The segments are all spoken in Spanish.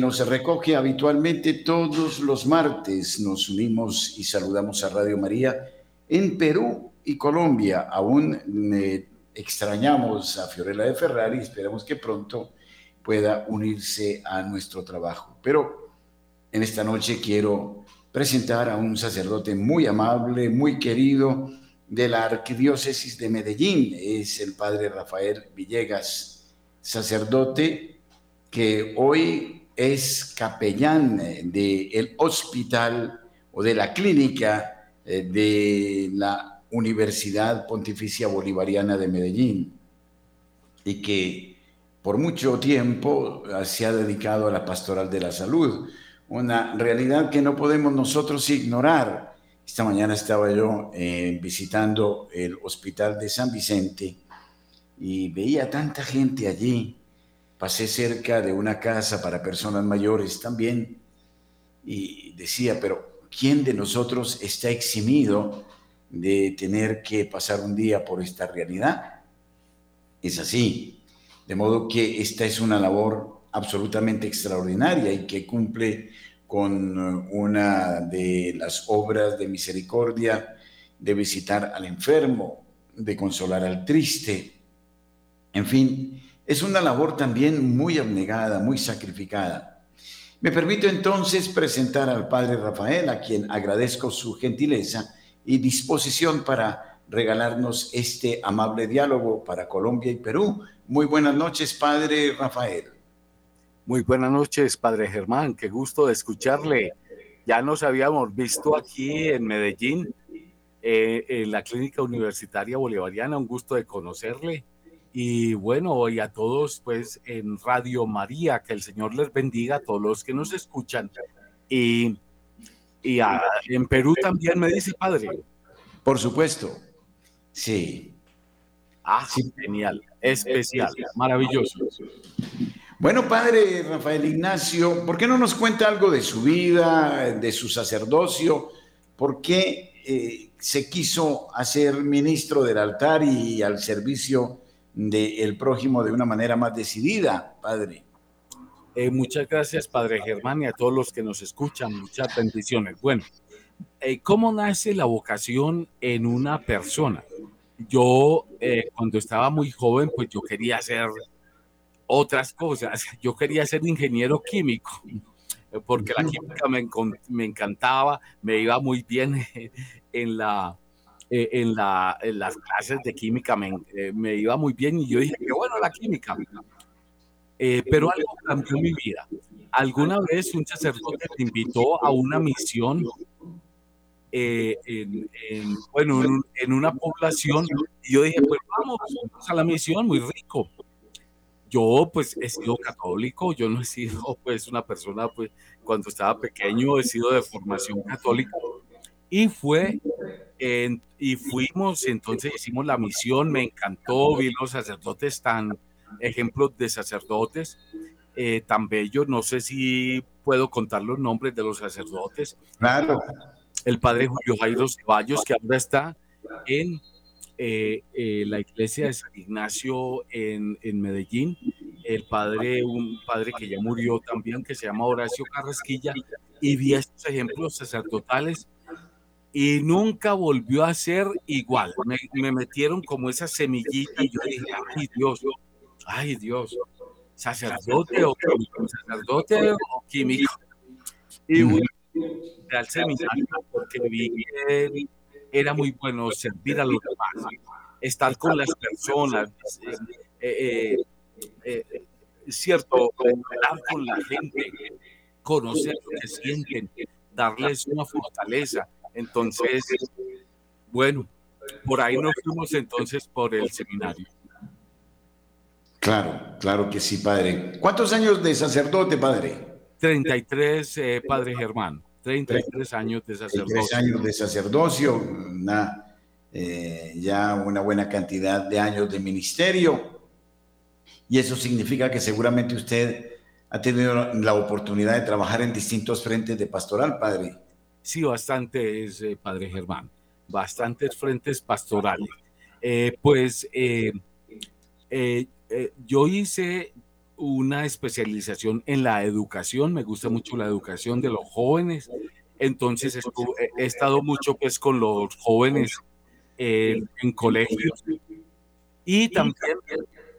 nos recoge habitualmente todos los martes. Nos unimos y saludamos a Radio María en Perú y Colombia. Aún eh, extrañamos a Fiorella de Ferrari, esperamos que pronto pueda unirse a nuestro trabajo. Pero en esta noche quiero presentar a un sacerdote muy amable, muy querido de la Arquidiócesis de Medellín. Es el padre Rafael Villegas, sacerdote que hoy es capellán del hospital o de la clínica eh, de la Universidad Pontificia Bolivariana de Medellín y que por mucho tiempo se ha dedicado a la pastoral de la salud, una realidad que no podemos nosotros ignorar. Esta mañana estaba yo eh, visitando el hospital de San Vicente y veía tanta gente allí pasé cerca de una casa para personas mayores también y decía, pero ¿quién de nosotros está eximido de tener que pasar un día por esta realidad? Es así. De modo que esta es una labor absolutamente extraordinaria y que cumple con una de las obras de misericordia de visitar al enfermo, de consolar al triste, en fin, es una labor también muy abnegada, muy sacrificada. Me permito entonces presentar al Padre Rafael, a quien agradezco su gentileza y disposición para regalarnos este amable diálogo para Colombia y Perú. Muy buenas noches, Padre Rafael. Muy buenas noches, Padre Germán. Qué gusto de escucharle. Ya nos habíamos visto aquí en Medellín, eh, en la Clínica Universitaria Bolivariana. Un gusto de conocerle y bueno, y a todos, pues en Radio María, que el Señor les bendiga a todos los que nos escuchan. Y, y en Perú también me dice padre. Por supuesto. Sí. Ah, sí. genial, especial, maravilloso. Bueno, padre Rafael Ignacio, ¿por qué no nos cuenta algo de su vida, de su sacerdocio? ¿Por qué eh, se quiso hacer ministro del altar y al servicio del prójimo de una manera más decidida, Padre. Eh, muchas gracias, Padre Germán, y a todos los que nos escuchan. Muchas bendiciones. Bueno, eh, ¿cómo nace la vocación en una persona? Yo, eh, cuando estaba muy joven, pues yo quería hacer otras cosas. Yo quería ser ingeniero químico, porque la química me, me encantaba, me iba muy bien en la, eh, en, la, en, las clases de química me, eh, me, iba muy bien y yo dije, qué bueno la química. Eh, pero algo cambió mi vida. Alguna vez un sacerdote me invitó a una misión en, bueno, en, una población y yo dije, pues vamos, vamos a la misión, muy rico. Yo pues he sido católico, yo no he sido pues una persona pues cuando estaba pequeño he sido de formación católica y fue y fuimos, entonces hicimos la misión, me encantó, vi los sacerdotes tan, ejemplos de sacerdotes eh, tan bellos, no sé si puedo contar los nombres de los sacerdotes. Claro. El padre Julio Jairo Ceballos, que ahora está en eh, eh, la iglesia de San Ignacio en, en, Medellín, el padre, un padre que ya murió también, que se llama Horacio Carrasquilla, y vi estos ejemplos sacerdotales y nunca volvió a ser igual. Me, metieron como esa semillita y yo dije, ay Dios, ay Dios, sacerdote o químico, sacerdote o químico. Y fui al seminario porque vi que era muy bueno servir a los demás, estar con las personas, eh, eh, eh, cierto, hablar con la gente, conocer lo que sienten, darles una fortaleza entonces, bueno, por ahí nos fuimos entonces por el seminario. Claro, claro que sí, padre. ¿Cuántos años de sacerdote, padre? 33, eh, padre Germán. 33 años de sacerdocio. 33 años de sacerdocio, una, eh, ya una buena cantidad de años de ministerio. Y eso significa que seguramente usted ha tenido la oportunidad de trabajar en distintos frentes de pastoral, padre. Sí, bastante es, eh, Padre Germán, bastantes frentes pastorales. Eh, pues eh, yo hice una especialización en la educación, me gusta mucho la educación de los jóvenes, entonces he estado mucho pues con los jóvenes en colegios y también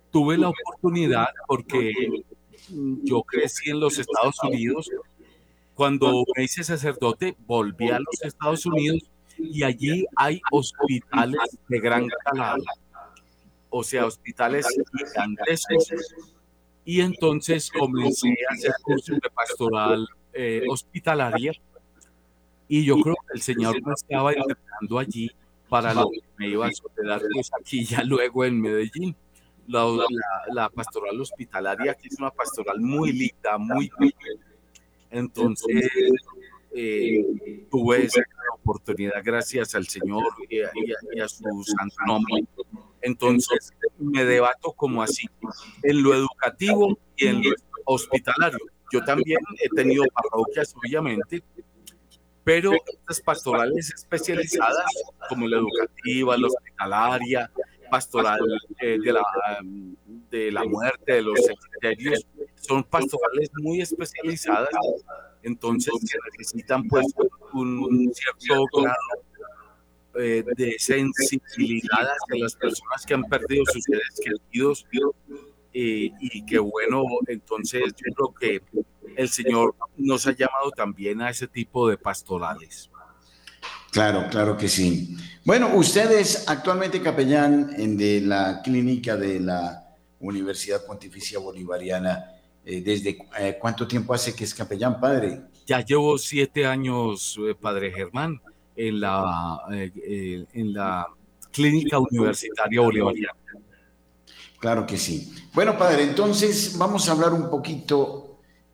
tuve la oportunidad porque yo crecí en los Estados Unidos. Cuando me hice sacerdote, volví a los Estados Unidos y allí hay hospitales de gran calado, o sea, hospitales gigantescos. Y entonces comencé a hacer cursos de pastoral eh, hospitalaria y yo creo que el Señor me estaba entrenando allí para lo que me iba a suceder pues, aquí ya luego en Medellín. La, pastoral hospitalaria, que es una pastoral muy linda, muy Entonces, eh, tuve esa oportunidad gracias al Señor y a, su santo nombre. Entonces, me debato como así, en lo educativo y en lo hospitalario. Yo también he tenido parroquias, obviamente, pero estas pastorales especializadas, como la educativa, la hospitalaria, pastoral eh, de, la, de la muerte, de los cementerios, son pastorales muy especializadas, entonces necesitan pues un, cierto grado eh, de sensibilidad hacia las personas que han perdido sus seres queridos eh, y que bueno, entonces yo creo que el Señor nos ha llamado también a ese tipo de pastorales. Claro, claro que sí. Bueno, usted es actualmente capellán en de la clínica de la Universidad Pontificia Bolivariana. Eh, ¿Desde eh, cuánto tiempo hace que es capellán, padre? Ya llevo siete años, eh, padre Germán, en la, en la clínica universitaria bolivariana. Claro que sí. Bueno, padre, entonces vamos a hablar un poquito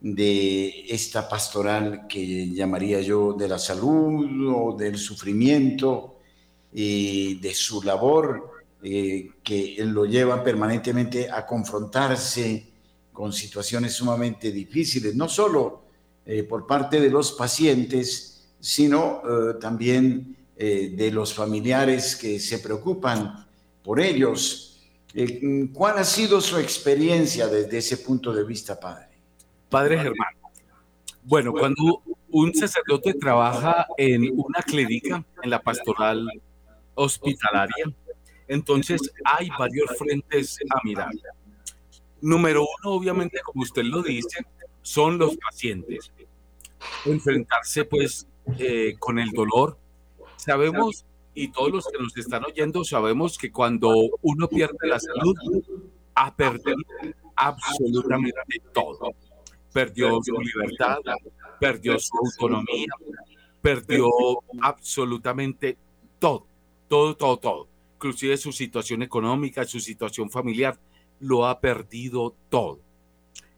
de esta pastoral que llamaría yo de la salud o del sufrimiento y de su labor eh, que lo lleva permanentemente a confrontarse con situaciones sumamente difíciles, no solo eh, por parte de los pacientes, sino eh, también de los familiares que se preocupan por ellos. ¿Cuál ha sido su experiencia desde ese punto de vista, padre? Padre Germán. Bueno, cuando un sacerdote trabaja en una clínica, en la pastoral hospitalaria, entonces hay varios frentes a mirar. Número uno, obviamente, como usted lo dice, son los pacientes. Enfrentarse pues eh, con el dolor. Sabemos, y todos los que nos están oyendo, sabemos que cuando uno pierde la salud, ha perdido absolutamente todo perdió su libertad, perdió su autonomía, perdió absolutamente todo, todo, todo, todo. Inclusive su situación económica, su situación familiar, lo ha perdido todo.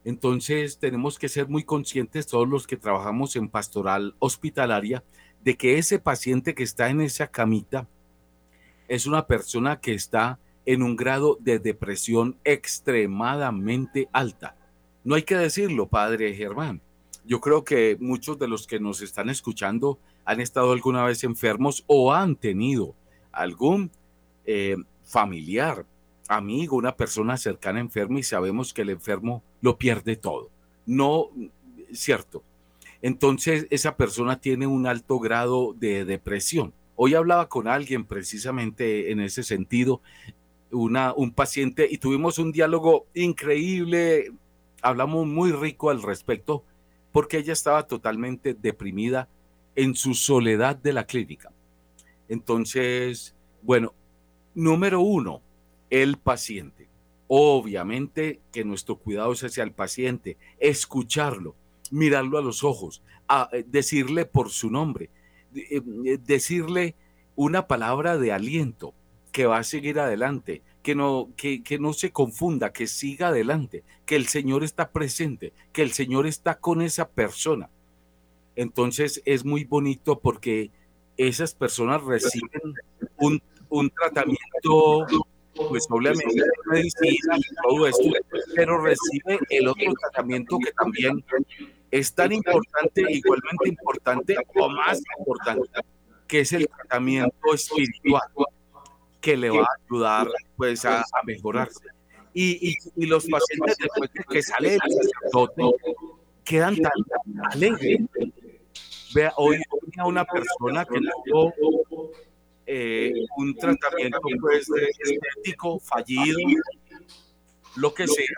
Entonces tenemos que ser muy conscientes todos los que trabajamos en pastoral hospitalaria de que ese paciente que está en esa camita es una persona que está en un grado de depresión extremadamente alta. No hay que decirlo, padre Germán. Yo creo que muchos de los que nos están escuchando han estado alguna vez enfermos o han tenido algún eh, familiar, amigo, una persona cercana enferma y sabemos que el enfermo lo pierde todo. No, cierto. Entonces esa persona tiene un alto grado de depresión. Hoy hablaba con alguien precisamente en ese sentido, una, un paciente, y tuvimos un diálogo increíble, hablamos muy rico al respecto porque ella estaba totalmente deprimida en su soledad de la clínica. Entonces, bueno, número uno, el paciente. Obviamente que nuestro cuidado es hacia el paciente, escucharlo, mirarlo a los ojos, eh, decirle por su nombre, eh, decirle una palabra de aliento que va a seguir adelante, que no, que, que no se confunda, que siga adelante, que el Señor está presente, que el Señor está con esa persona. Entonces es muy bonito porque esas personas reciben un, un tratamiento, pues obviamente pero recibe el otro tratamiento que también es tan importante, igualmente importante o más importante, que es el tratamiento espiritual que le va a ayudar pues a, mejorarse. Y, y, los pacientes después de que sale el sacerdote quedan tan alegres. Vea, hoy a una persona que tuvo eh, un tratamiento pues, estético fallido, lo que sea,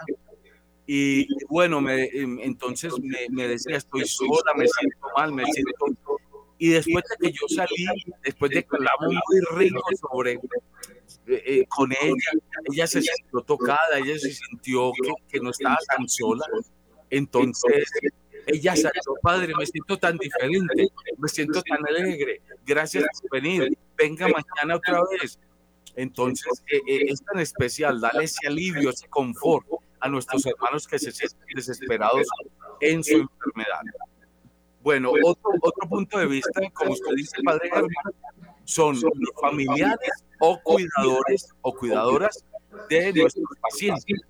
y bueno, me, em, entonces me, me, decía, estoy sola, me siento mal, me siento... Y después de que yo salí, después de que hablamos muy rico sobre eh, eh, con ella, ella se sintió tocada, ella se sintió que, que no estaba tan sola. Entonces, ella salió, padre, me siento tan diferente, me siento tan alegre, gracias por venir, venga mañana otra vez. Entonces, eh, es tan especial, darle ese alivio, ese confort a nuestros hermanos que se sienten desesperados en su enfermedad. Bueno, otro, otro punto de vista, como usted dice, Padre Germán, son los familiares o cuidadores o cuidadoras de nuestros pacientes.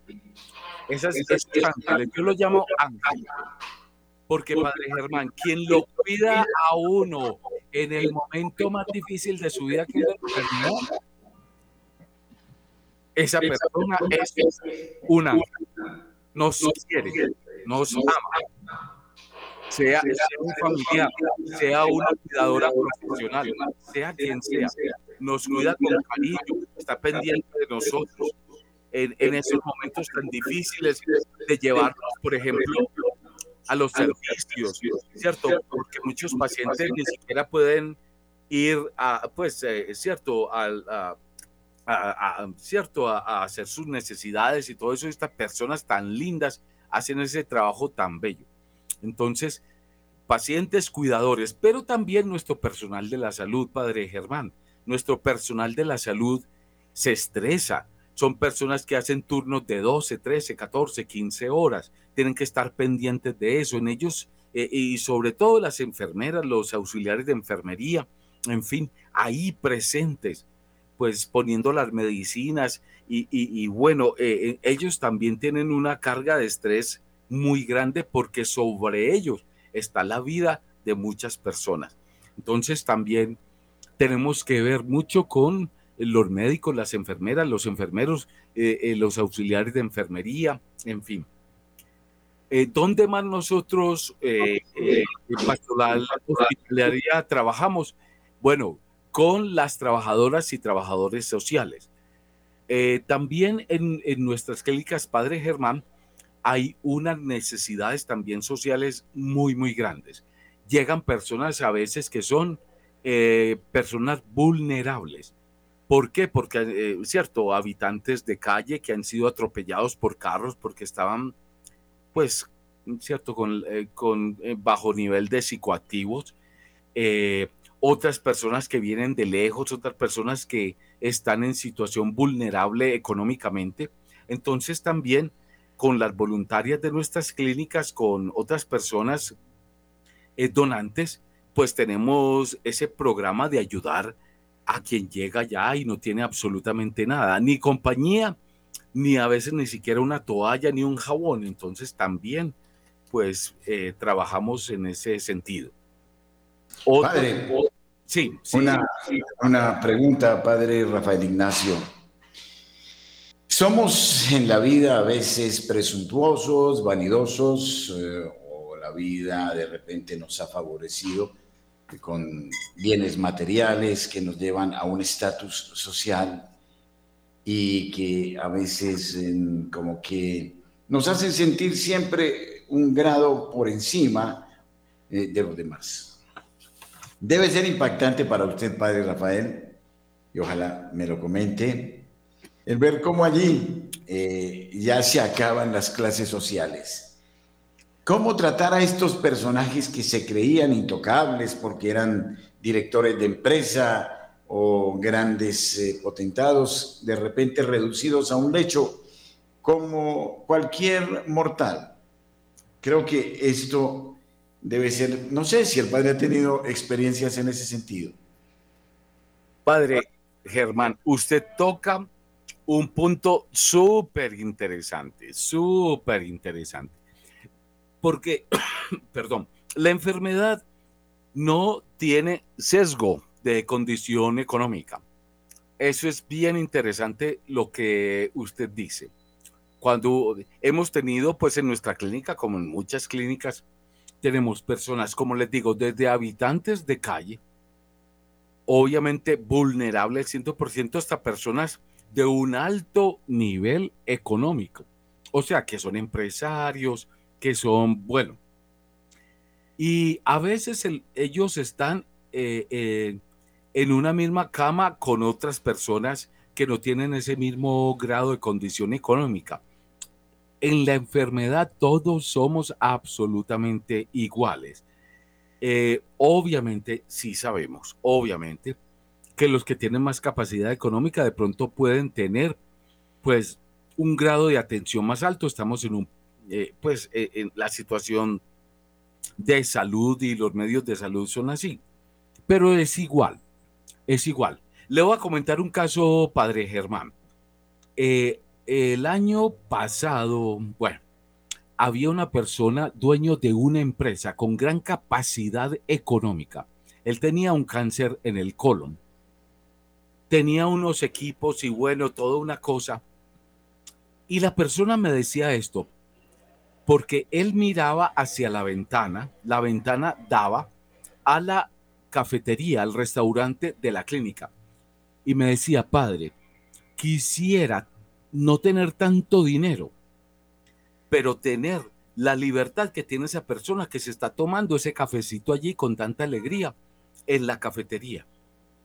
Esas, esos ángeles, yo lo llamo ángeles. Porque, Padre Germán, quien lo cuida a uno en el momento más difícil de su vida, que es la enfermedad, esa persona es una, nos quiere, nos ama. Sea, un familiar, sea una cuidadora profesional, sea quien sea, nos cuida con cariño, está pendiente de nosotros en, en esos momentos tan difíciles de llevarnos, por ejemplo, a los servicios, ¿cierto? Porque muchos pacientes ni siquiera pueden ir a, pues, eh, ¿cierto? Al, a, a, ¿cierto? A, hacer sus necesidades y todo eso. Estas personas tan lindas hacen ese trabajo tan bello. Entonces, pacientes cuidadores, pero también nuestro personal de la salud, Padre Germán. Nuestro personal de la salud se estresa. Son personas que hacen turnos de 12, 13, 14, 15 horas. Tienen que estar pendientes de eso. En ellos, eh, y sobre todo las enfermeras, los auxiliares de enfermería, en fin, ahí presentes pues poniendo las medicinas y, bueno, eh, eh, ellos también tienen una carga de estrés muy grande porque sobre ellos está la vida de muchas personas. Entonces también tenemos que ver mucho con los médicos, las enfermeras, los enfermeros, eh, los auxiliares de enfermería, en fin. ¿Dónde más nosotros en pastoral hospitalaria trabajamos? Bueno, con las trabajadoras y trabajadores sociales. Eh, también en, nuestras clínicas Padre Germán hay unas necesidades también sociales muy, muy grandes. Llegan personas a veces que son eh, personas vulnerables. ¿Por qué? Porque, eh, cierto, habitantes de calle que han sido atropellados por carros porque estaban, pues, cierto, con, con bajo nivel de psicoactivos otras personas que vienen de lejos, otras personas que están en situación vulnerable económicamente. Entonces también con las voluntarias de nuestras clínicas, con otras personas eh, donantes, pues tenemos ese programa de ayudar a quien llega ya y no tiene absolutamente nada, ni compañía, ni a veces ni siquiera una toalla, ni un jabón. Entonces también pues eh, trabajamos en ese sentido. padre, sí, una, una pregunta, padre Rafael Ignacio. Somos en la vida a veces presuntuosos, vanidosos, eh, o la vida de repente nos ha favorecido con bienes materiales que nos llevan a un estatus social y que a veces como que nos hacen sentir siempre un grado por encima eh, de los demás. Debe ser impactante para usted, padre Rafael, y ojalá me lo comente, el ver cómo allí eh, ya se acaban las clases sociales. ¿Cómo tratar a estos personajes que se creían intocables porque eran directores de empresa o grandes eh, potentados, de repente reducidos a un lecho como cualquier mortal? Creo que esto debe ser, no sé si el padre ha tenido experiencias en ese sentido. Padre Germán, usted toca un punto súper interesante, súper interesante. Porque, perdón, la enfermedad no tiene sesgo de condición económica. Eso es bien interesante lo que usted dice. cuando hemos tenido, pues en nuestra clínica, como en muchas clínicas, tenemos personas, como les digo, desde habitantes de calle, obviamente vulnerables 100%, hasta personas de un alto nivel económico. O sea, que son empresarios, que son, bueno. Y a veces ellos están eh, eh, en una misma cama con otras personas que no tienen ese mismo grado de condición económica. En la enfermedad todos somos absolutamente iguales. Eh, obviamente, sí sabemos, obviamente, que los que tienen más capacidad económica de pronto pueden tener, pues, un grado de atención más alto. Estamos en un, eh, pues, eh, en la situación de salud y los medios de salud son así. Pero es igual, es igual. Le voy a comentar un caso, padre Germán. el año pasado, bueno, había una persona dueño de una empresa con gran capacidad económica. Él tenía un cáncer en el colon. Tenía unos equipos y bueno, toda una cosa. Y la persona me decía esto, porque él miraba hacia la ventana, la ventana daba a la cafetería, al restaurante de la clínica. Y me decía, padre, quisiera no tener tanto dinero, pero tener la libertad que tiene esa persona que se está tomando ese cafecito allí con tanta alegría en la cafetería.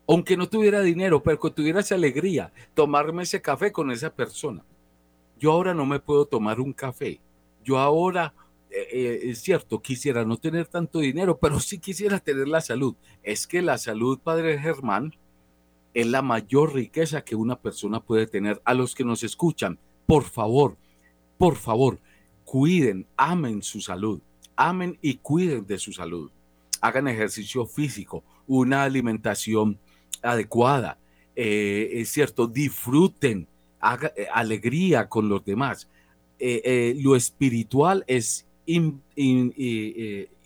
Aunque no tuviera dinero, pero que tuviera esa alegría, tomarme ese café con esa persona. Yo ahora no me puedo tomar un café. Yo ahora, eh, eh, es cierto, quisiera no tener tanto dinero, pero sí quisiera tener la salud. Es que la salud, Padre Germán, es la mayor riqueza que una persona puede tener. A los que nos escuchan, por favor, por favor, cuiden, amen su salud, amen y cuiden de su salud. Hagan ejercicio físico, una alimentación adecuada, eh, es cierto, disfruten, haga, eh, alegría con los demás. Eh, lo espiritual es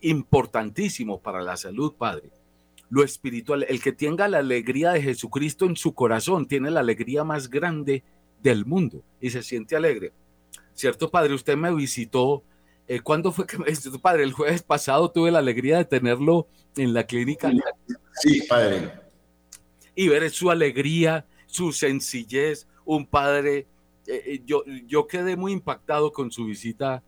importantísimo para la salud, Padre. Lo espiritual, el que tenga la alegría de Jesucristo en su corazón, tiene la alegría más grande del mundo y se siente alegre. ¿cierto, padre? Usted me visitó. Eh, ¿Cuándo fue que me visitó, padre? El jueves pasado tuve la alegría de tenerlo en la clínica. Sí, padre. Y ver su alegría, su sencillez, un padre. Eh, eh, yo, yo quedé muy impactado con su visita,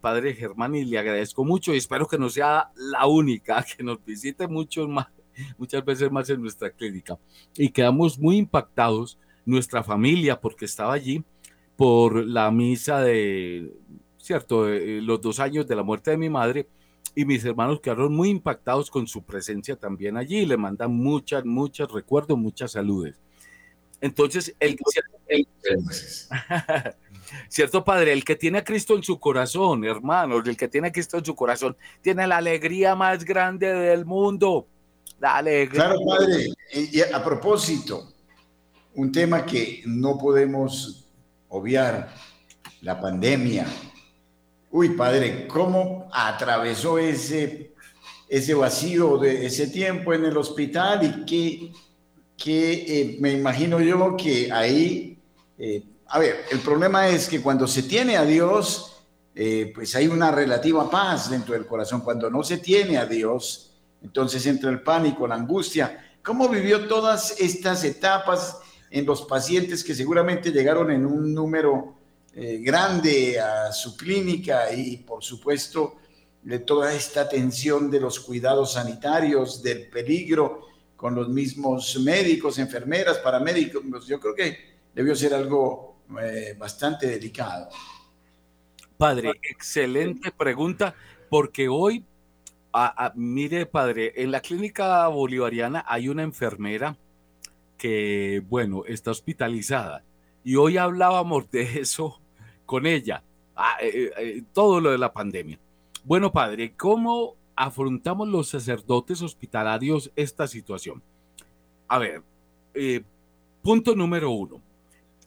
padre Germán, y le agradezco mucho y espero que no sea la única, que nos visite mucho más, muchas veces más en nuestra clínica. Y quedamos muy impactados, nuestra familia, porque estaba allí, por la misa de, cierto, los dos años de la muerte de mi madre y mis hermanos quedaron muy impactados con su presencia también allí. Le mandan muchas, muchos recuerdos, muchas saludes. Entonces, el, cierto padre, el que tiene a Cristo en su corazón, hermanos, el que tiene a Cristo en su corazón, tiene la alegría más grande del mundo. La alegría. Claro, padre. Y a propósito, un tema que no podemos obviar la pandemia. Uy, padre, ¿cómo atravesó ese, ese vacío de ese tiempo en el hospital y qué eh, me imagino yo que ahí, eh, a ver, el problema es que cuando se tiene a Dios, eh, pues hay una relativa paz dentro del corazón. Cuando no se tiene a Dios, entonces entra el pánico, la angustia. ¿Cómo vivió todas estas etapas? en los pacientes que seguramente llegaron en un número eh, grande a su clínica y por supuesto de toda esta atención de los cuidados sanitarios, del peligro con los mismos médicos, enfermeras, paramédicos. Pues yo creo que debió ser algo eh, bastante delicado. Padre, excelente pregunta, porque hoy, mire, padre, en la clínica bolivariana hay una enfermera que, bueno, está hospitalizada. Y hoy hablábamos de eso con ella, ah, eh, eh, eh, todo lo de la pandemia. Bueno, padre, ¿cómo afrontamos los sacerdotes hospitalarios esta situación? A ver, punto número uno.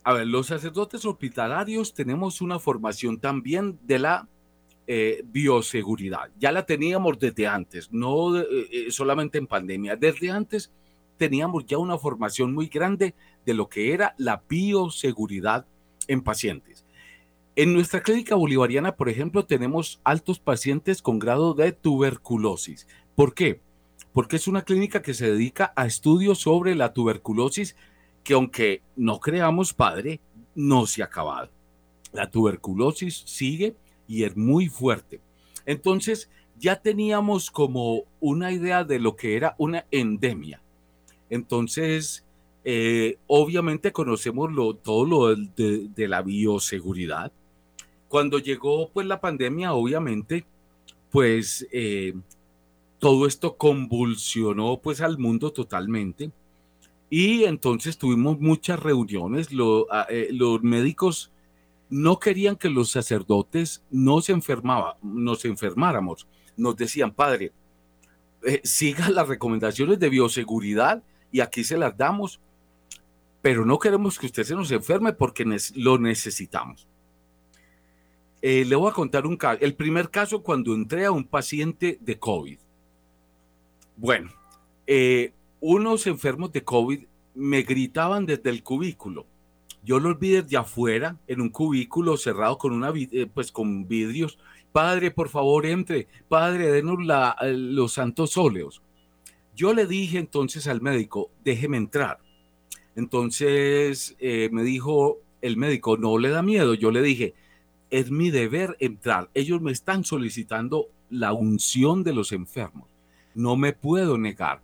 A ver, los sacerdotes hospitalarios tenemos una formación también de la bioseguridad. Ya la teníamos desde antes, no solamente en pandemia, desde antes teníamos ya una formación muy grande de lo que era la bioseguridad en pacientes. En nuestra clínica bolivariana, por ejemplo, tenemos altos pacientes con grado de tuberculosis. ¿Por qué? Porque es una clínica que se dedica a estudios sobre la tuberculosis que aunque no creamos, padre, no se ha acabado. La tuberculosis sigue y es muy fuerte. Entonces, ya teníamos como una idea de lo que era una endemia. Entonces, eh, obviamente conocemos todo lo de, la bioseguridad. Cuando llegó pues la pandemia, obviamente, pues eh, todo esto convulsionó pues al mundo totalmente. Y entonces tuvimos muchas reuniones. Eh, los médicos no querían que los sacerdotes no se enfermaba, nos enfermáramos. Nos decían, padre, eh, siga las recomendaciones de bioseguridad y aquí se las damos, pero no queremos que usted se nos enferme porque lo necesitamos. Eh, le voy a contar un caso. El primer caso cuando entré a un paciente de COVID. Bueno, eh, unos enfermos de COVID me gritaban desde el cubículo yo los vi desde afuera, en un cubículo cerrado con, una, eh, pues con vidrios. Padre, por favor, entre. Padre, denos los santos óleos. Yo le dije entonces al médico, déjeme entrar. Entonces eh, me dijo el médico, no le da miedo. Yo le dije, es mi deber entrar. Ellos me están solicitando la unción de los enfermos. No me puedo negar.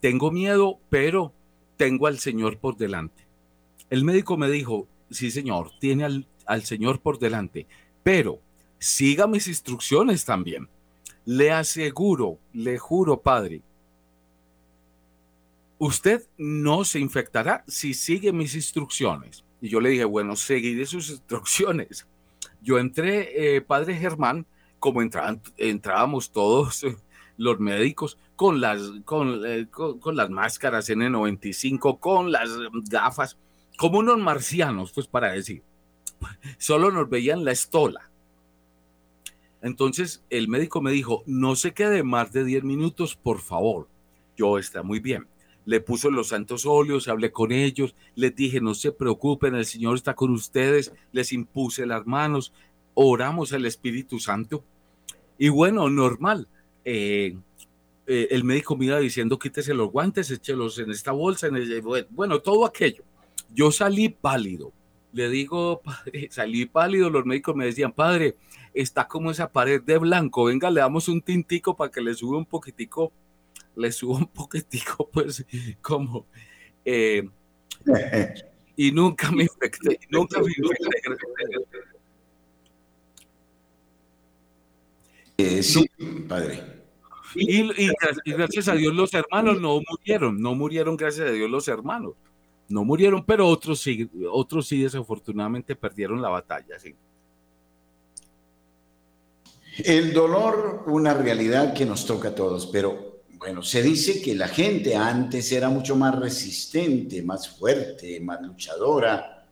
Tengo miedo, pero tengo al Señor por delante. El médico me dijo, sí señor, tiene al, señor por delante, pero siga mis instrucciones también. Le aseguro, le juro, padre, usted no se infectará si sigue mis instrucciones. Y yo le dije, bueno, seguiré sus instrucciones. Yo entré, eh, padre Germán, como entrábamos todos los médicos, con las, con, eh, con las máscaras N95, con las gafas, como unos marcianos, pues para decir. Solo nos veían la estola. Entonces el médico me dijo, no se quede más de 10 minutos, por favor. Yo está muy bien. Le puso los santos óleos, hablé con ellos, les dije, no se preocupen, el Señor está con ustedes, les impuse las manos, oramos al Espíritu Santo. Y bueno, normal. Eh, eh, el médico me iba diciendo, quítese los guantes, échelos en esta bolsa, en bueno, todo aquello. Yo salí pálido. Le digo, salí pálido. Los médicos me decían, padre, está como esa pared de blanco. Venga, le damos un tintico para que le suba un poquitico, le suba un poquitico, pues, como. Eh, y nunca me infecté, nunca me infecté. Eh, sí, padre. y, gracias a Dios los hermanos no murieron, no murieron gracias a Dios los hermanos no murieron, pero otros sí, otros sí desafortunadamente perdieron la batalla. Sí. El dolor, una realidad que nos toca a todos, pero bueno, se dice que la gente antes era mucho más resistente, más fuerte, más luchadora.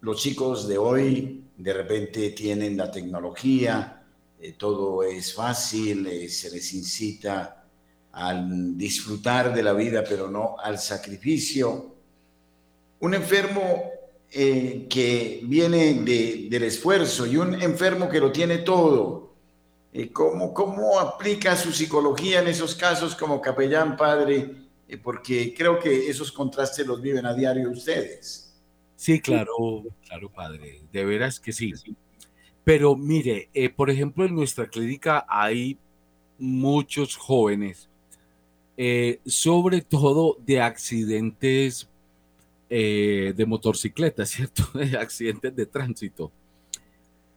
Los chicos de hoy de repente tienen la tecnología, eh, todo es fácil, eh, se les incita al disfrutar de la vida, pero no al sacrificio un enfermo eh, que viene del esfuerzo y un enfermo que lo tiene todo. Eh, ¿cómo, ¿Cómo aplica su psicología en esos casos como capellán, padre? Eh, porque creo que esos contrastes los viven a diario ustedes. Sí, claro, claro, padre. De veras que sí. Pero mire, por ejemplo, en nuestra clínica hay muchos jóvenes, sobre todo de accidentes eh, de motocicleta, ¿cierto? De accidentes de tránsito.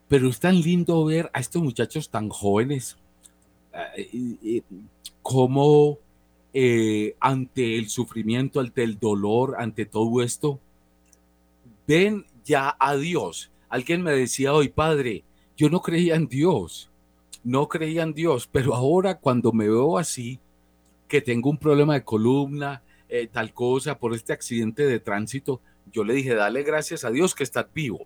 Pero es tan lindo ver a estos muchachos tan jóvenes, eh, como eh, ante el sufrimiento, ante el dolor, ante todo esto, ven ya a Dios. Alguien me decía hoy, padre, yo no creía en Dios, no creía en Dios, pero ahora cuando me veo así, que tengo un problema de columna, eh, tal cosa, por este accidente de tránsito, yo le dije, dale gracias a Dios que estás vivo.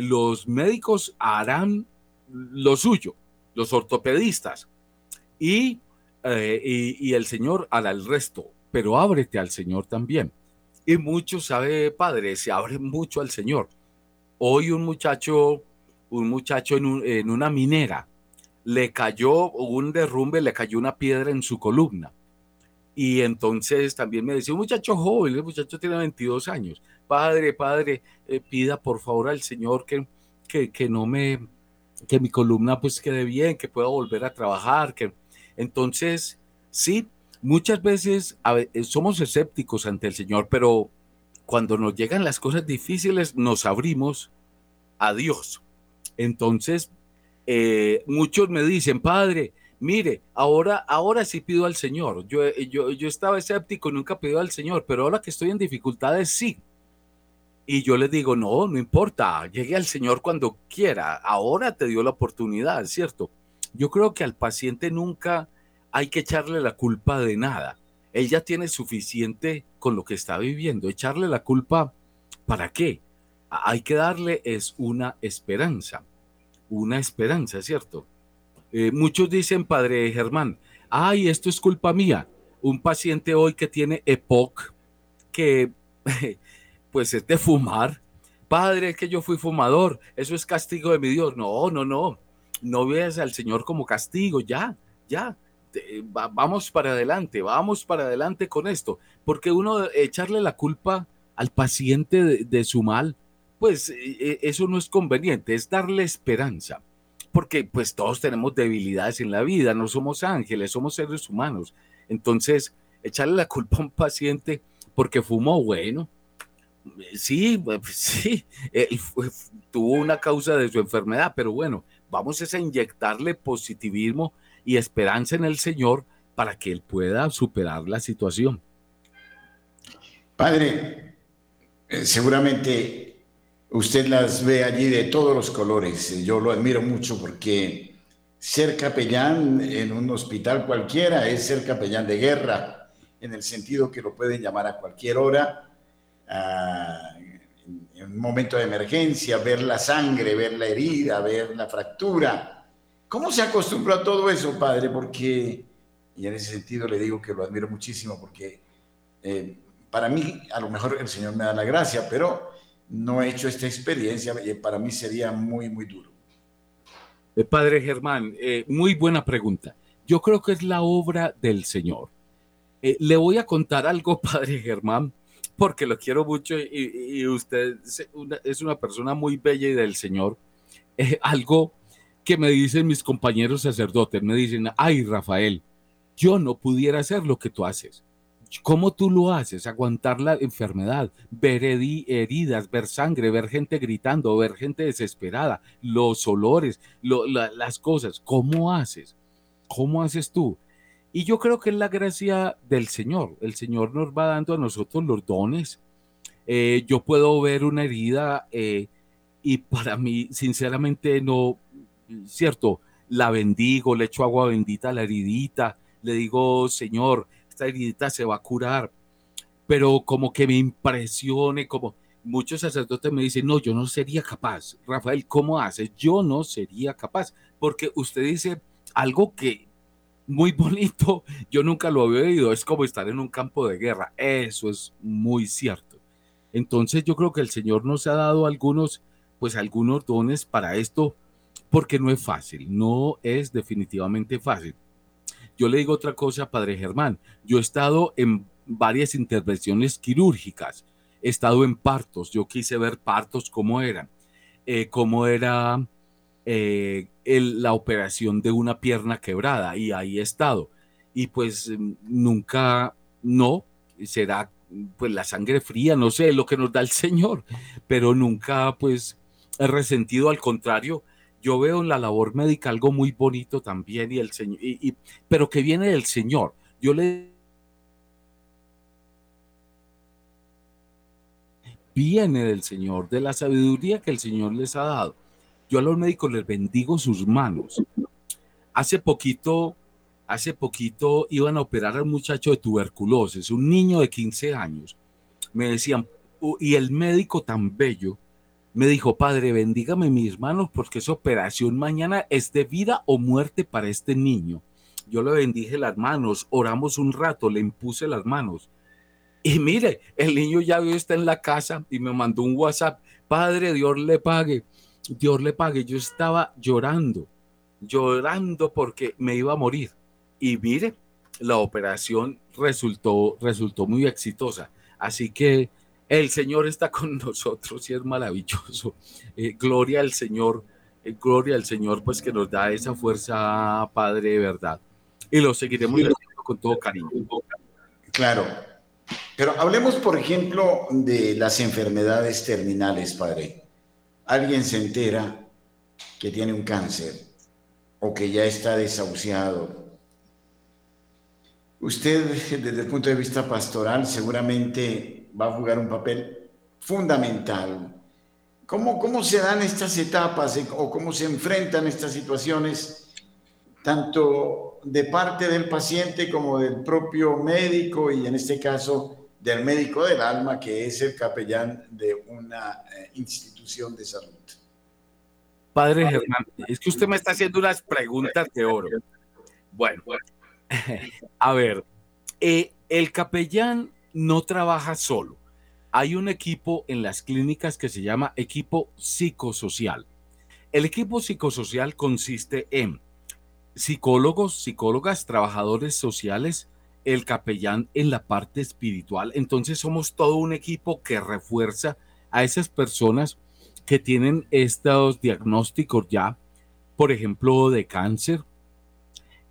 Los médicos harán lo suyo, los ortopedistas, y, eh, y, el Señor hará el resto, pero ábrete al Señor también. Y mucho sabe, Padre, se abre mucho al Señor. Hoy un muchacho, un muchacho en, en una minera, le cayó un derrumbe, le cayó una piedra en su columna. Y entonces también me decía, un muchacho joven, el muchacho tiene 22 años, padre, padre, eh, pida por favor al Señor que, que, que, no me, que mi columna pues quede bien, que pueda volver a trabajar. Entonces, sí, muchas veces eh, somos escépticos ante el Señor, pero cuando nos llegan las cosas difíciles, nos abrimos a Dios. Entonces, eh, muchos me dicen, Padre, mire, ahora, ahora sí pido al Señor. Yo, yo, yo estaba escéptico, nunca pido al Señor, pero ahora que estoy en dificultades, sí. Y yo les digo, no, no importa, llegue al Señor cuando quiera. Ahora te dio la oportunidad, ¿cierto? Yo creo que al paciente nunca hay que echarle la culpa de nada. Él ya tiene suficiente con lo que está viviendo. Echarle la culpa, ¿para qué? Hay que darle es una esperanza una esperanza, ¿cierto? Eh, muchos dicen, padre Germán, ay, esto es culpa mía. Un paciente hoy que tiene EPOC, que pues es de fumar. Padre, es que yo fui fumador, eso es castigo de mi Dios. No, no, no. No veas al Señor como castigo, ya, ya. vamos para adelante, vamos para adelante con esto. Porque uno echarle la culpa al paciente de su mal, pues e, e, eso no es conveniente, es darle esperanza, porque pues todos tenemos debilidades en la vida, no somos ángeles, somos seres humanos. Entonces, echarle la culpa a un paciente porque fumó, bueno, sí, pues, sí, él tuvo una causa de su enfermedad, pero bueno, vamos a inyectarle positivismo y esperanza en el Señor para que él pueda superar la situación. Padre, eh, seguramente Usted las ve allí de todos los colores. Yo lo admiro mucho porque ser capellán en un hospital cualquiera es ser capellán de guerra, en el sentido que lo pueden llamar a cualquier hora, en un momento de emergencia, ver la sangre, ver la herida, ver la fractura. ¿Cómo se acostumbró a todo eso, padre? Porque, y en ese sentido le digo que lo admiro muchísimo, porque eh, para mí, a lo mejor el Señor me da la gracia, pero no he hecho esta experiencia y para mí sería muy, muy duro. Eh, padre Germán, eh, muy buena pregunta. Yo creo que es la obra del Señor. Le voy a contar algo, Padre Germán, porque lo quiero mucho y, usted es una, persona muy bella y del Señor. algo que me dicen mis compañeros sacerdotes, me dicen, ay Rafael, yo no pudiera hacer lo que tú haces. ¿Cómo tú lo haces? Aguantar la enfermedad, ver heridas, ver sangre, ver gente gritando, ver gente desesperada, los olores, las cosas. ¿Cómo haces? ¿Cómo haces tú? Y yo creo que es la gracia del Señor. El Señor nos va dando a nosotros los dones. Eh, yo puedo ver una herida eh, y para mí, sinceramente, no, cierto, la bendigo, le echo agua bendita a la heridita, le digo, Señor, esta heridita se va a curar, pero como que me impresione, como muchos sacerdotes me dicen, no, yo no sería capaz. Rafael, ¿cómo haces? Yo no sería capaz, porque usted dice algo que muy bonito, yo nunca lo había oído, es como estar en un campo de guerra, eso es muy cierto. Entonces yo creo que el Señor nos ha dado algunos, pues algunos dones para esto, porque no es fácil, no es definitivamente fácil. Yo le digo otra cosa, Padre Germán. Yo he estado en varias intervenciones quirúrgicas, he estado en partos, yo quise ver partos cómo eran, eh, cómo era eh, la operación de una pierna quebrada y ahí he estado. Y pues nunca, no, será pues la sangre fría, no sé, lo que nos da el Señor, pero nunca pues he resentido, al contrario, yo veo en la labor médica algo muy bonito también y el Señor, y, pero que viene del Señor. Yo le viene del Señor, de la sabiduría que el Señor les ha dado. Yo a los médicos les bendigo sus manos. Hace poquito, hace poquito iban a operar a muchacho de tuberculosis, un niño de 15 años. Me decían, y el médico tan bello, me dijo, Padre, bendígame mis manos porque esa operación mañana es de vida o muerte para este niño. Yo le bendije las manos, oramos un rato, le impuse las manos. Y mire, el niño ya está en la casa y me mandó un WhatsApp. Padre, Dios le pague, Dios le pague. Yo estaba llorando, llorando porque me iba a morir. Y mire, la operación resultó, resultó muy exitosa. Así que el Señor está con nosotros y es maravilloso. Eh, gloria al Señor, eh, gloria al Señor, pues que nos da esa fuerza, Padre, de verdad. Y lo seguiremos con todo cariño. Claro. Pero hablemos, por ejemplo, de las enfermedades terminales, Padre. Alguien se entera que tiene un cáncer o que ya está desahuciado Usted, desde el punto de vista pastoral, seguramente va a jugar un papel fundamental. ¿Cómo, cómo se dan estas etapas o cómo se enfrentan estas situaciones, tanto de parte del paciente como del propio médico y en este caso del médico del alma, que es el capellán de una eh, institución de salud? Padre Germán, es que usted me está haciendo unas preguntas de oro. Bueno, A ver, eh, el capellán no trabaja solo. Hay un equipo en las clínicas que se llama equipo psicosocial. El equipo psicosocial consiste en psicólogos, psicólogas, trabajadores sociales, el capellán en la parte espiritual. Entonces somos todo un equipo que refuerza a esas personas que tienen estos diagnósticos ya, por ejemplo, de cáncer,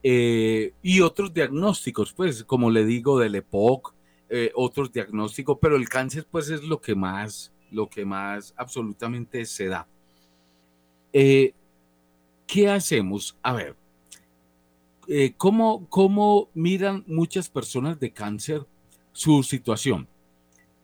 eh, y otros diagnósticos, pues como le digo, del EPOC, eh, otros diagnósticos, pero el cáncer pues es lo que más, lo que más absolutamente se da. Eh, ¿Qué hacemos? A ver, ¿cómo, ¿cómo miran muchas personas de cáncer su situación?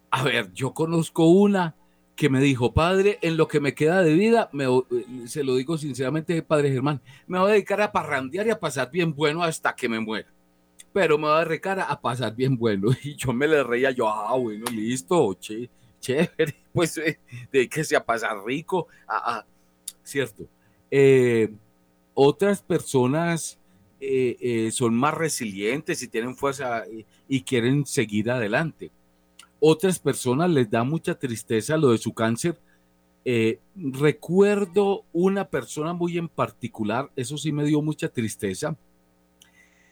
A ver, yo conozco una que me dijo, padre, en lo que me queda de vida, me, eh, se lo digo sinceramente, padre Germán, me voy a dedicar a parrandear y a pasar bien bueno hasta que me muera. Pero me voy a dedicar a pasar bien bueno. Y yo me le reía, yo, ah, bueno, listo, che, chévere, pues eh, de que sea pasar rico, cierto. Eh, otras personas son más resilientes y tienen fuerza y quieren seguir adelante otras personas les da mucha tristeza lo de su cáncer. Eh, recuerdo una persona muy en particular, eso sí me dio mucha tristeza.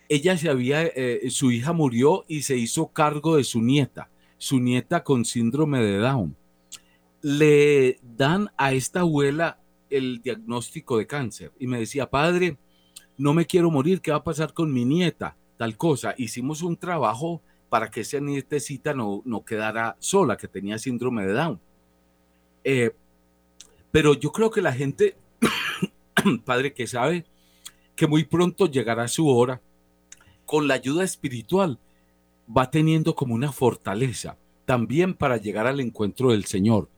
Ella se había, eh, su hija murió y se hizo cargo de su nieta, su nieta con síndrome de Down. Le dan a esta abuela el diagnóstico de cáncer y me decía, padre, no me quiero morir, ¿qué va a pasar con mi nieta? Tal cosa. Hicimos un trabajo para que esa nietecita no, no quedara sola, que tenía síndrome de Down. Eh, pero yo creo que la gente, padre, que sabe que muy pronto llegará su hora, con la ayuda espiritual, va teniendo como una fortaleza también para llegar al encuentro del Señor.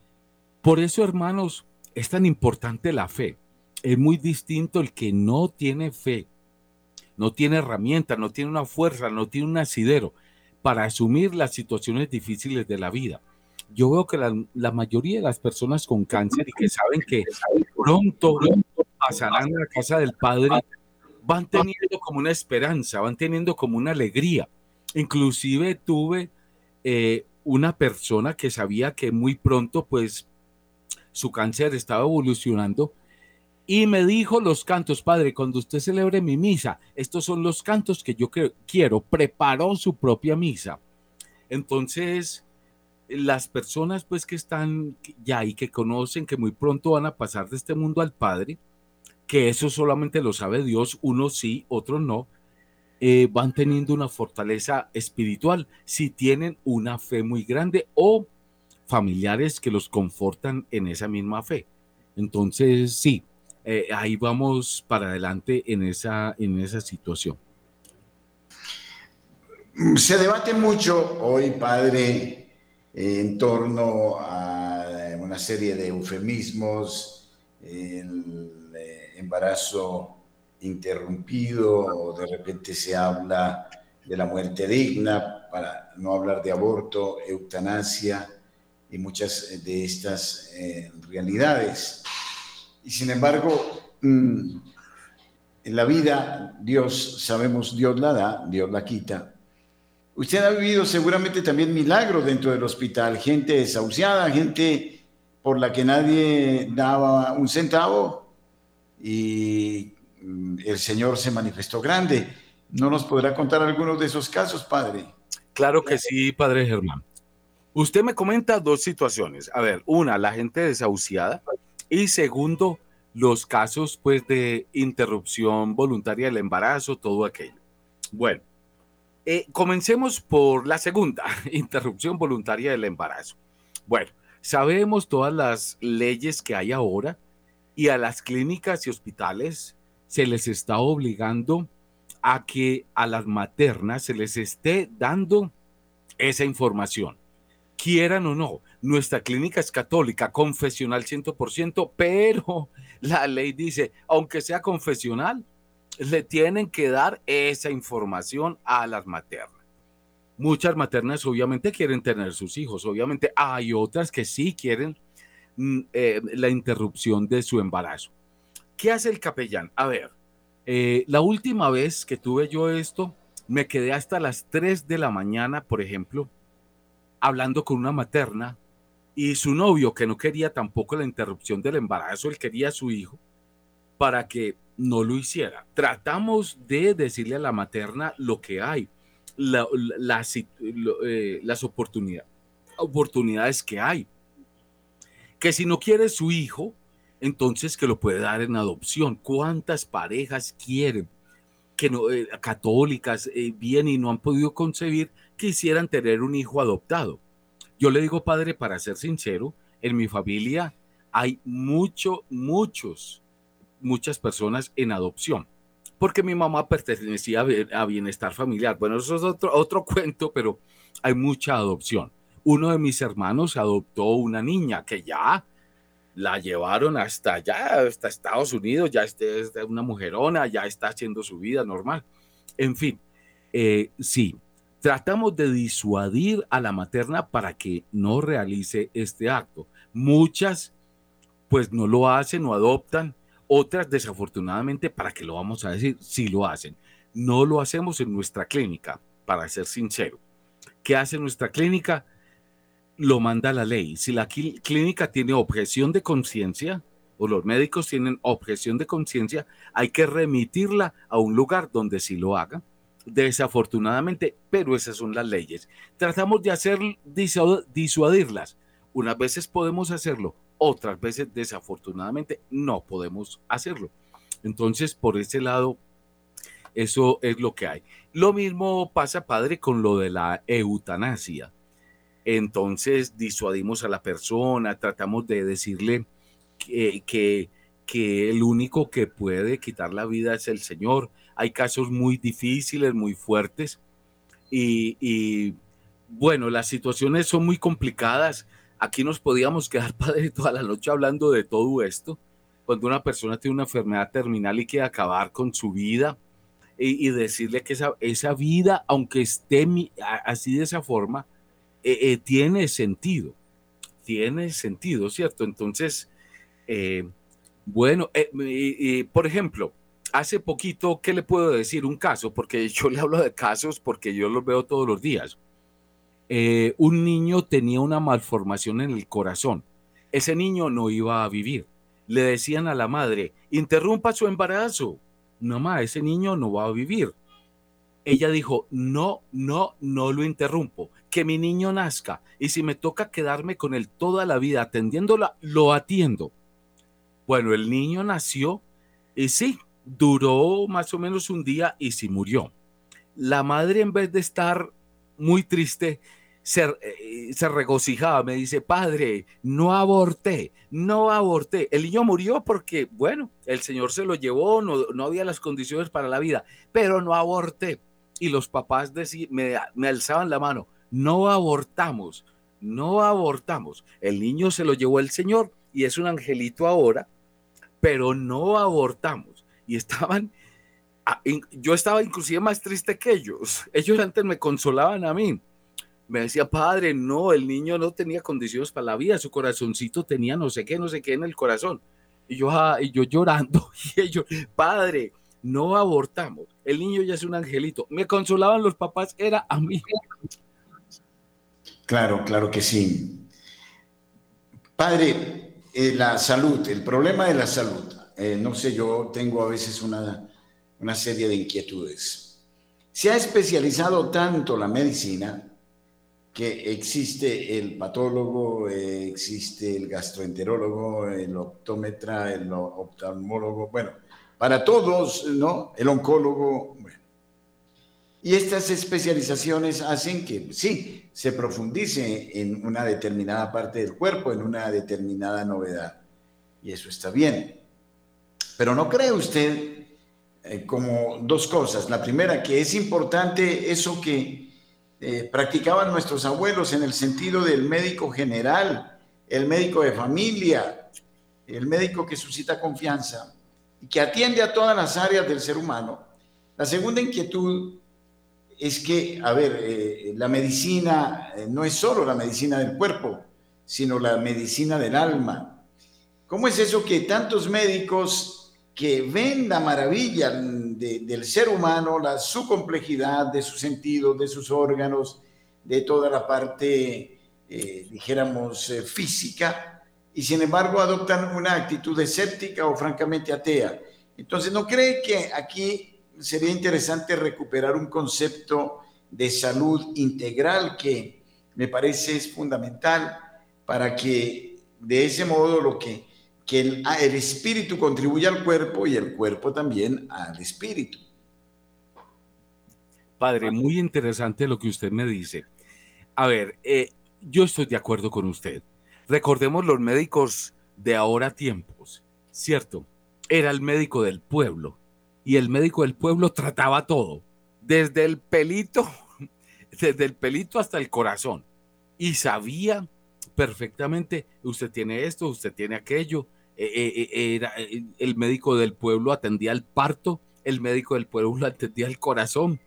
Por eso, hermanos, es tan importante la fe. Es muy distinto el que no tiene fe, no tiene herramienta, no tiene una fuerza, no tiene un asidero para asumir las situaciones difíciles de la vida. Yo veo que la, mayoría de las personas con cáncer y que saben que pronto, pasarán a la casa del Padre, van teniendo como una esperanza, van teniendo como una alegría. Inclusive tuve eh, una persona que sabía que muy pronto pues su cáncer estaba evolucionando y me dijo los cantos, padre, cuando usted celebre mi misa, estos son los cantos que yo quiero. Preparó su propia misa. Entonces, las personas pues que están ya y que conocen que muy pronto van a pasar de este mundo al Padre, que eso solamente lo sabe Dios, unos sí, otros no, eh, van teniendo una fortaleza espiritual si tienen una fe muy grande o familiares que los confortan en esa misma fe. Entonces, sí, eh, ahí vamos para adelante en esa, en esa situación. Se debate mucho hoy, padre, en torno a una serie de eufemismos, el eh, embarazo interrumpido, de repente se habla de la muerte digna, para no hablar de aborto, eutanasia y muchas de estas eh, realidades. Y sin embargo, mm, en la vida Dios, sabemos, Dios la da, Dios la quita. Usted ha vivido seguramente también milagros dentro del hospital, gente desahuciada, gente por la que nadie daba un centavo y mm, el Señor se manifestó grande. ¿No nos podrá contar algunos de esos casos, padre? Claro que sí, padre Germán. Usted me comenta dos situaciones. A ver, una, la gente desahuciada y segundo, los casos pues de interrupción voluntaria del embarazo, todo aquello. Bueno, eh, comencemos por la segunda, interrupción voluntaria del embarazo. Bueno, sabemos todas las leyes que hay ahora y a las clínicas y hospitales se les está obligando a que a las maternas se les esté dando esa información, quieran o no. Nuestra clínica es católica, confesional 100%, pero la ley dice, aunque sea confesional, le tienen que dar esa información a las maternas. Muchas maternas obviamente quieren tener sus hijos, obviamente hay otras que sí quieren mm, eh, la interrupción de su embarazo. ¿Qué hace el capellán? A ver, eh, la última vez que tuve yo esto, me quedé hasta las 3 de la mañana, por ejemplo, hablando con una materna y su novio, que no quería tampoco la interrupción del embarazo, él quería a su hijo, para que no lo hiciera. Tratamos de decirle a la materna lo que hay, eh, las oportunidades, oportunidades que hay. Que si no quiere su hijo, entonces que lo puede dar en adopción. ¿Cuántas parejas quieren que no, eh, católicas eh, vienen y no han podido concebir quisieran tener un hijo adoptado? Yo le digo, padre, para ser sincero, en mi familia hay mucho, muchos muchas personas en adopción, porque mi mamá pertenecía a bienestar familiar. Bueno, eso es otro, otro cuento, pero hay mucha adopción. Uno de mis hermanos adoptó una niña que ya la llevaron hasta allá, hasta Estados Unidos, ya es una mujerona, ya está haciendo su vida normal. En fin, eh, sí, tratamos de disuadir a la materna para que no realice este acto. Muchas pues no lo hacen, no adoptan, otras, desafortunadamente, ¿para qué lo vamos a decir? Sí lo hacen. No lo hacemos en nuestra clínica, para ser sincero. ¿Qué hace nuestra clínica? Lo manda la ley. Si la clínica tiene objeción de conciencia, o los médicos tienen objeción de conciencia, hay que remitirla a un lugar donde sí lo haga. Desafortunadamente, pero esas son las leyes. Tratamos de hacer disuadirlas. Unas veces podemos hacerlo, otras veces, desafortunadamente, no podemos hacerlo. Entonces, por ese lado, eso es lo que hay. Lo mismo pasa, padre, con lo de la eutanasia. Entonces, disuadimos a la persona, tratamos de decirle que, que, el único que puede quitar la vida es el Señor. Hay casos muy difíciles, muy fuertes. Y, bueno, las situaciones son muy complicadas Aquí nos podíamos quedar, padre, toda la noche hablando de todo esto. Cuando una persona tiene una enfermedad terminal y quiere acabar con su vida y, decirle que esa, vida, aunque esté así de esa forma, eh, eh, tiene sentido. Tiene sentido, ¿cierto? Entonces, eh, bueno, por ejemplo, hace poquito, ¿qué le puedo decir? Un caso, porque yo le hablo de casos porque yo los veo todos los días. Eh, un niño tenía una malformación en el corazón. Ese niño no iba a vivir. Le decían a la madre, interrumpa su embarazo. No, ese niño no va a vivir. Ella dijo, no, no, no lo interrumpo. Que mi niño nazca. Y si me toca quedarme con él toda la vida atendiéndola, lo atiendo. Bueno, el niño nació y sí, duró más o menos un día y sí murió. La madre en vez de estar muy triste, se, eh, se, regocijaba, me dice, padre, no aborté, no aborté. El niño murió porque, bueno, el Señor se lo llevó, no, no había las condiciones para la vida, pero no aborté. Y los papás me, me alzaban la mano, no abortamos, no abortamos. El niño se lo llevó el Señor y es un angelito ahora, pero no abortamos. Y estaban yo estaba inclusive más triste que ellos. Ellos antes me consolaban a mí. Me decía, padre, no, el niño no tenía condiciones para la vida, su corazoncito tenía no sé qué, no sé qué en el corazón. Y yo, ah, y yo llorando, y ellos, padre, no abortamos, el niño ya es un angelito. Me consolaban los papás, era a mí. Claro, claro que sí. Padre, eh, la salud, el problema de la salud. Eh, no sé, yo tengo a veces una, una serie de inquietudes. Se ha especializado tanto la medicina que existe el patólogo, eh, existe el gastroenterólogo, el optómetra, el oftalmólogo, bueno, para todos, ¿no? El oncólogo. Y estas especializaciones hacen que, sí, se profundice en una determinada parte del cuerpo, en una determinada novedad. Y eso está bien. Pero ¿no cree usted eh, como dos cosas? La primera, que es importante eso que eh, practicaban nuestros abuelos en el sentido del médico general, el médico de familia, el médico que suscita confianza y que atiende a todas las áreas del ser humano. La segunda inquietud es que, a ver, eh, la medicina no es solo la medicina del cuerpo, sino la medicina del alma. ¿Cómo es eso que tantos médicos que ven la maravilla del ser humano, la, su complejidad, de sus sentidos, de sus órganos, de toda la parte, eh, dijéramos, eh, física, y sin embargo adoptan una actitud escéptica o francamente atea. Entonces, ¿no cree que aquí sería interesante recuperar un concepto de salud integral que me parece es fundamental para que de ese modo lo que que ah, el, espíritu contribuye al cuerpo y el cuerpo también al espíritu. Padre, muy interesante lo que usted me dice. A ver, eh, yo estoy de acuerdo con usted. Recordemos los médicos de ahora tiempos, ¿cierto? Era el médico del pueblo y el médico del pueblo trataba todo, desde el pelito, desde el pelito hasta el corazón y sabía perfectamente, usted tiene esto, usted tiene aquello. Eh, eh, eh, era, el médico del pueblo atendía el parto, el médico del pueblo atendía el corazón.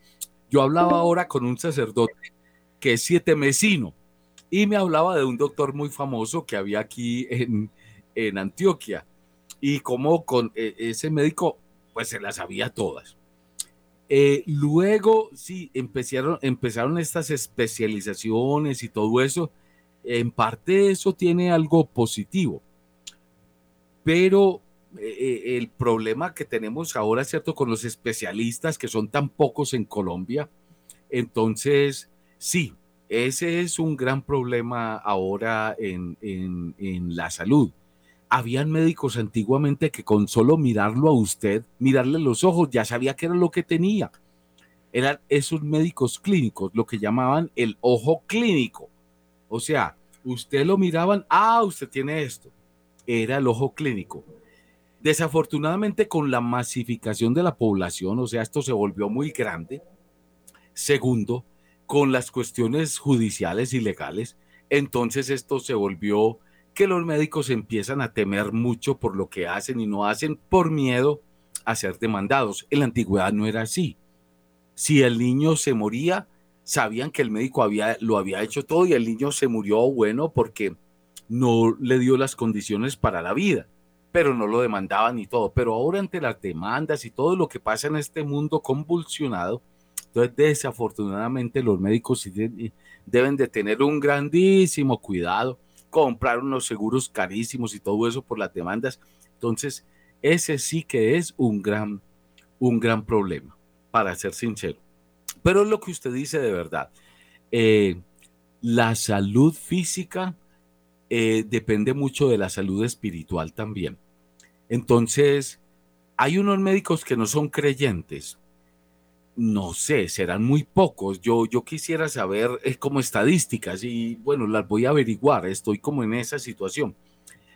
Yo hablaba ahora con un sacerdote que es siete mesino y me hablaba de un doctor muy famoso que había aquí en, en Antioquia y como con ese médico pues se las sabía todas. luego sí empezaron, empezaron estas especializaciones y todo eso en parte eso tiene algo positivo, pero eh, eh, el problema que tenemos ahora, ¿cierto? Con los especialistas que son tan pocos en Colombia, entonces sí, ese es un gran problema ahora en, en la salud. Habían médicos antiguamente que con solo mirarlo a usted, mirarle los ojos, ya sabía qué era lo que tenía. Eran esos médicos clínicos, lo que llamaban el ojo clínico o sea, usted lo miraban, ah, usted tiene esto. Era el ojo clínico. Desafortunadamente con la masificación de la población, o sea, esto se volvió muy grande. Segundo, con las cuestiones judiciales y legales, entonces esto se volvió que los médicos empiezan a temer mucho por lo que hacen y no hacen por miedo a ser demandados. En la antigüedad no era así. Si el niño se moría, sabían que el médico había, lo había hecho todo y el niño se murió bueno porque no le dio las condiciones para la vida, pero no lo demandaban y todo. Pero ahora ante las demandas y todo lo que pasa en este mundo convulsionado, entonces desafortunadamente los médicos deben de tener un grandísimo cuidado, comprar unos seguros carísimos y todo eso por las demandas. Entonces, ese sí que es un gran, un gran problema, para ser sincero. Pero lo que usted dice de verdad. Eh, la salud física eh, depende mucho de la salud espiritual también. Entonces, hay unos médicos que no son creyentes. No sé, serán muy pocos. Yo, yo quisiera saber eh, como estadísticas y bueno, las voy a averiguar. Estoy como en esa situación.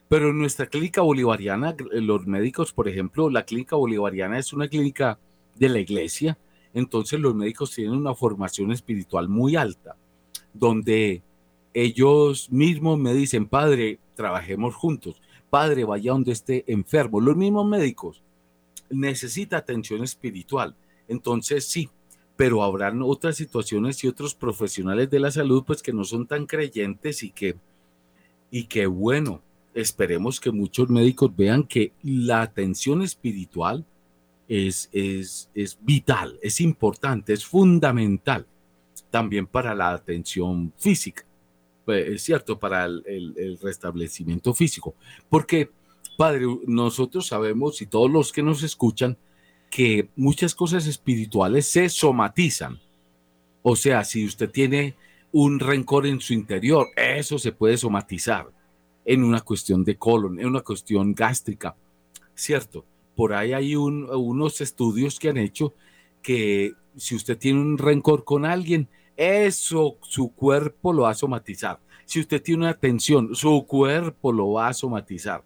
Pero en nuestra clínica bolivariana, los médicos, por ejemplo, la clínica bolivariana es una clínica de la iglesia entonces los médicos tienen una formación espiritual muy alta, donde ellos mismos me dicen, padre, trabajemos juntos, padre, vaya donde esté enfermo. Los mismos médicos necesita atención espiritual. Entonces sí, pero habrán otras situaciones y otros profesionales de la salud pues que no son tan creyentes y que y que bueno, esperemos que muchos médicos vean que la atención espiritual es, es, es vital, es importante, es fundamental también para la atención física. pues, es cierto, para el, restablecimiento físico. Porque, Padre, nosotros sabemos y todos los que nos escuchan que muchas cosas espirituales se somatizan. O sea, si usted tiene un rencor en su interior, eso se puede somatizar en una cuestión de colon, en una cuestión gástrica, ¿cierto? Por ahí hay unos estudios que han hecho que si usted tiene un rencor con alguien, eso su cuerpo lo va a somatizar. Si usted tiene una tensión, su cuerpo lo va a somatizar.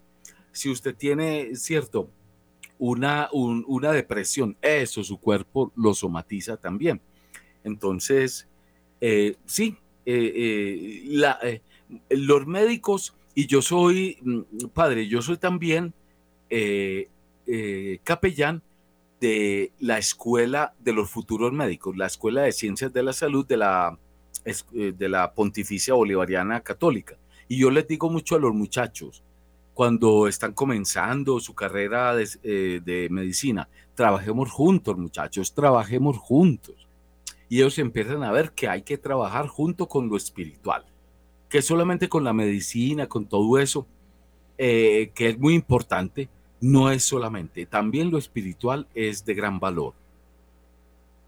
Si usted tiene, cierto, una, una depresión, eso su cuerpo lo somatiza también. Entonces, eh, sí, eh, eh, los médicos, y yo soy, mm, padre, yo soy también capellán de la Escuela de los Futuros Médicos, la Escuela de Ciencias de la Salud de la, eh, de la Pontificia Bolivariana Católica. Y yo les digo mucho a los muchachos, cuando están comenzando su carrera de, eh, de medicina, trabajemos juntos, muchachos, trabajemos juntos. Y ellos empiezan a ver que hay que trabajar junto con lo espiritual, que solamente con la medicina, con todo eso, eh, que es muy importante, no es solamente, también lo espiritual es de gran valor.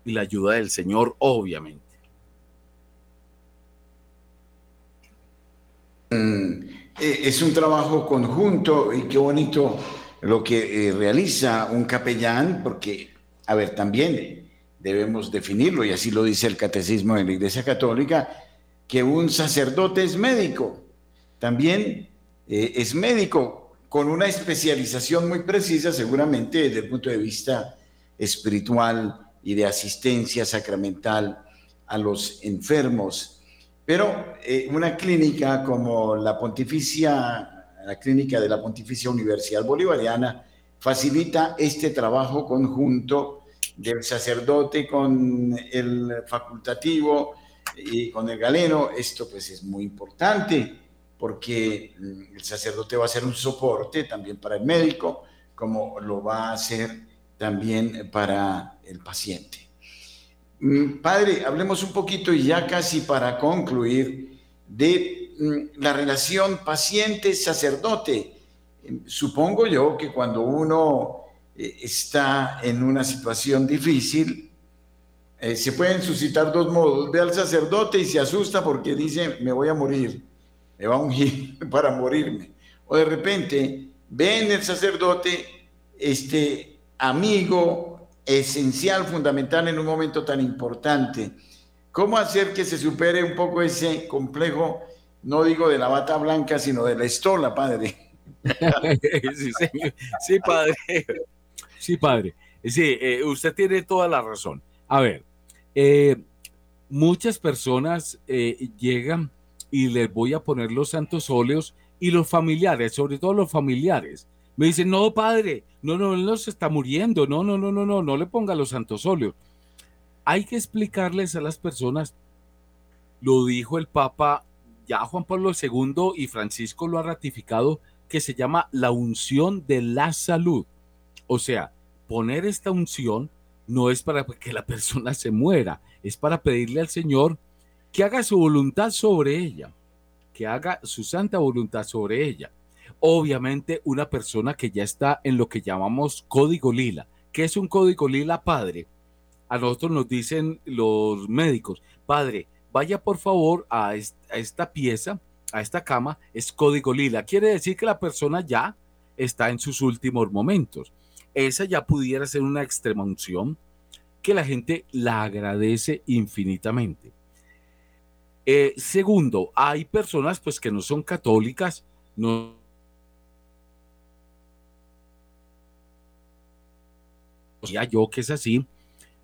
Y la ayuda del Señor, obviamente. Mm, eh, es un trabajo conjunto y qué bonito lo que eh, realiza un capellán, porque, a ver, también debemos definirlo, y así lo dice el Catecismo de la Iglesia Católica, que un sacerdote es médico, también eh, es médico, con una especialización muy precisa, seguramente desde el punto de vista espiritual y de asistencia sacramental a los enfermos. Pero eh, una clínica como la Pontificia, la clínica de la Pontificia Universidad Bolivariana, facilita este trabajo conjunto del sacerdote con el facultativo y con el galeno. Esto pues es muy importante porque el sacerdote va a ser un soporte también para el médico, como lo va a hacer también para el paciente. Mm, padre, hablemos un poquito y ya casi para concluir de mm, la relación paciente-sacerdote. Supongo yo que cuando uno eh, está en una situación difícil, eh, se pueden suscitar dos modos. Ve al sacerdote y se asusta porque dice, me voy a morir me va a ungir para morirme. O de repente ven el sacerdote, este amigo esencial, fundamental en un momento tan importante. ¿Cómo hacer que se supere un poco ese complejo, no digo de la bata blanca, sino de la estola, padre? sí, sí, padre. Sí, padre. Sí, eh, usted tiene toda la razón. A ver, eh, muchas personas eh, llegan y les voy a poner los santos óleos y los familiares, sobre todo los familiares. Me dicen, no, padre, no, no, él no se está muriendo, no, no, no, no, no, no le ponga los santos óleos. Hay que explicarles a las personas, lo dijo el Papa ya Juan Pablo II y Francisco lo ha ratificado, que se llama la unción de la salud. O sea, poner esta unción no es para que la persona se muera, es para pedirle al Señor que haga su voluntad sobre ella, que haga su santa voluntad sobre ella. Obviamente una persona que ya está en lo que llamamos código lila. ¿Qué es un código lila, padre? A nosotros nos dicen los médicos, padre, vaya por favor a esta pieza, a esta cama, es código lila. Quiere decir que la persona ya está en sus últimos momentos. Esa ya pudiera ser una extrema unción que la gente la agradece infinitamente. Eh, segundo, hay personas pues que no son católicas, no ya yo que es así,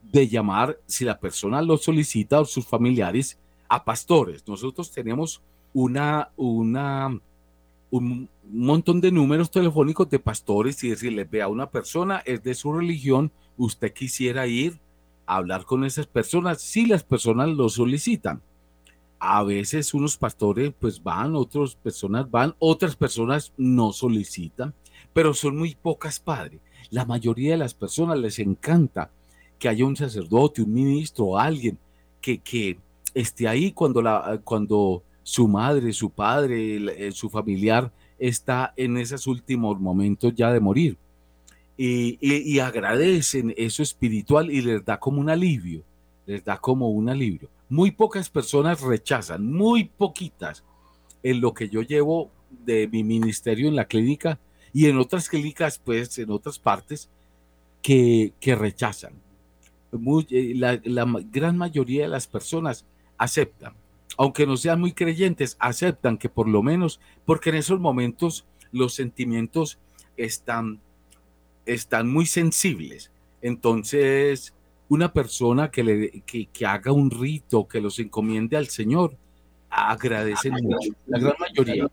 de llamar, si la persona lo solicita o sus familiares, a pastores. Nosotros tenemos una, una, un montón de números telefónicos de pastores y decirles, vea, una persona es de su religión, usted quisiera ir a hablar con esas personas, si las personas lo solicitan a veces unos pastores pues van, otras personas van, otras personas no solicitan, pero son muy pocas, padre. La mayoría de las personas les encanta que haya un sacerdote, un ministro, alguien que, que esté ahí cuando, la, cuando su madre, su padre, su familiar está en esos últimos momentos ya de morir. Y, agradecen eso espiritual y les da como un alivio, les da como un alivio. Muy pocas personas rechazan, muy poquitas, en lo que yo llevo de mi ministerio en la clínica y en otras clínicas, pues en otras partes, que, que rechazan. Eh, la, la gran mayoría de las personas aceptan, aunque no sean muy creyentes, aceptan que por lo menos, porque en esos momentos los sentimientos están están muy sensibles. Entonces, una persona que, le, que, haga un rito, que los encomiende al Señor, agradece mucho, la gran mayoría.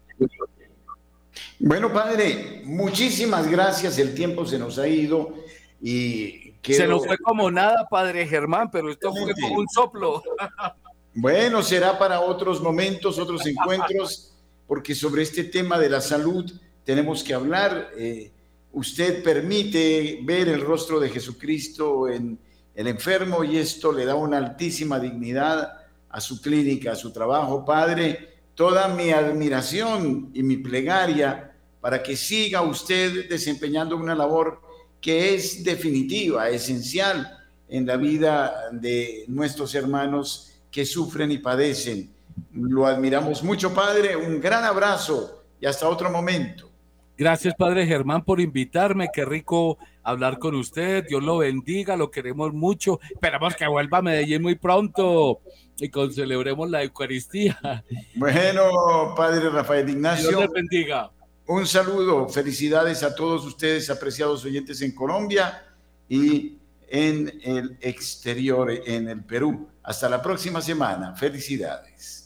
Bueno, padre, muchísimas gracias. El tiempo se nos ha ido y se nos fue como nada, padre Germán, pero esto fue como un soplo. Bueno, será para otros momentos, otros encuentros, porque sobre este tema de la salud tenemos que hablar. Eh, usted permite ver el rostro de Jesucristo en el enfermo y esto le da una altísima dignidad a su clínica, a su trabajo. Padre, toda mi admiración y mi plegaria para que siga usted desempeñando una labor que es definitiva, esencial en la vida de nuestros hermanos que sufren y padecen. Lo admiramos mucho, Padre. Un gran abrazo y hasta otro momento. Gracias, Padre Germán, por invitarme. Qué rico hablar con usted. Dios lo bendiga, lo queremos mucho. Esperamos que vuelva a Medellín muy pronto y con celebremos la Eucaristía. Bueno, Padre Rafael Ignacio. Dios le bendiga. Un saludo, felicidades a todos ustedes, apreciados oyentes en Colombia y en el exterior, en el Perú. Hasta la próxima semana. Felicidades.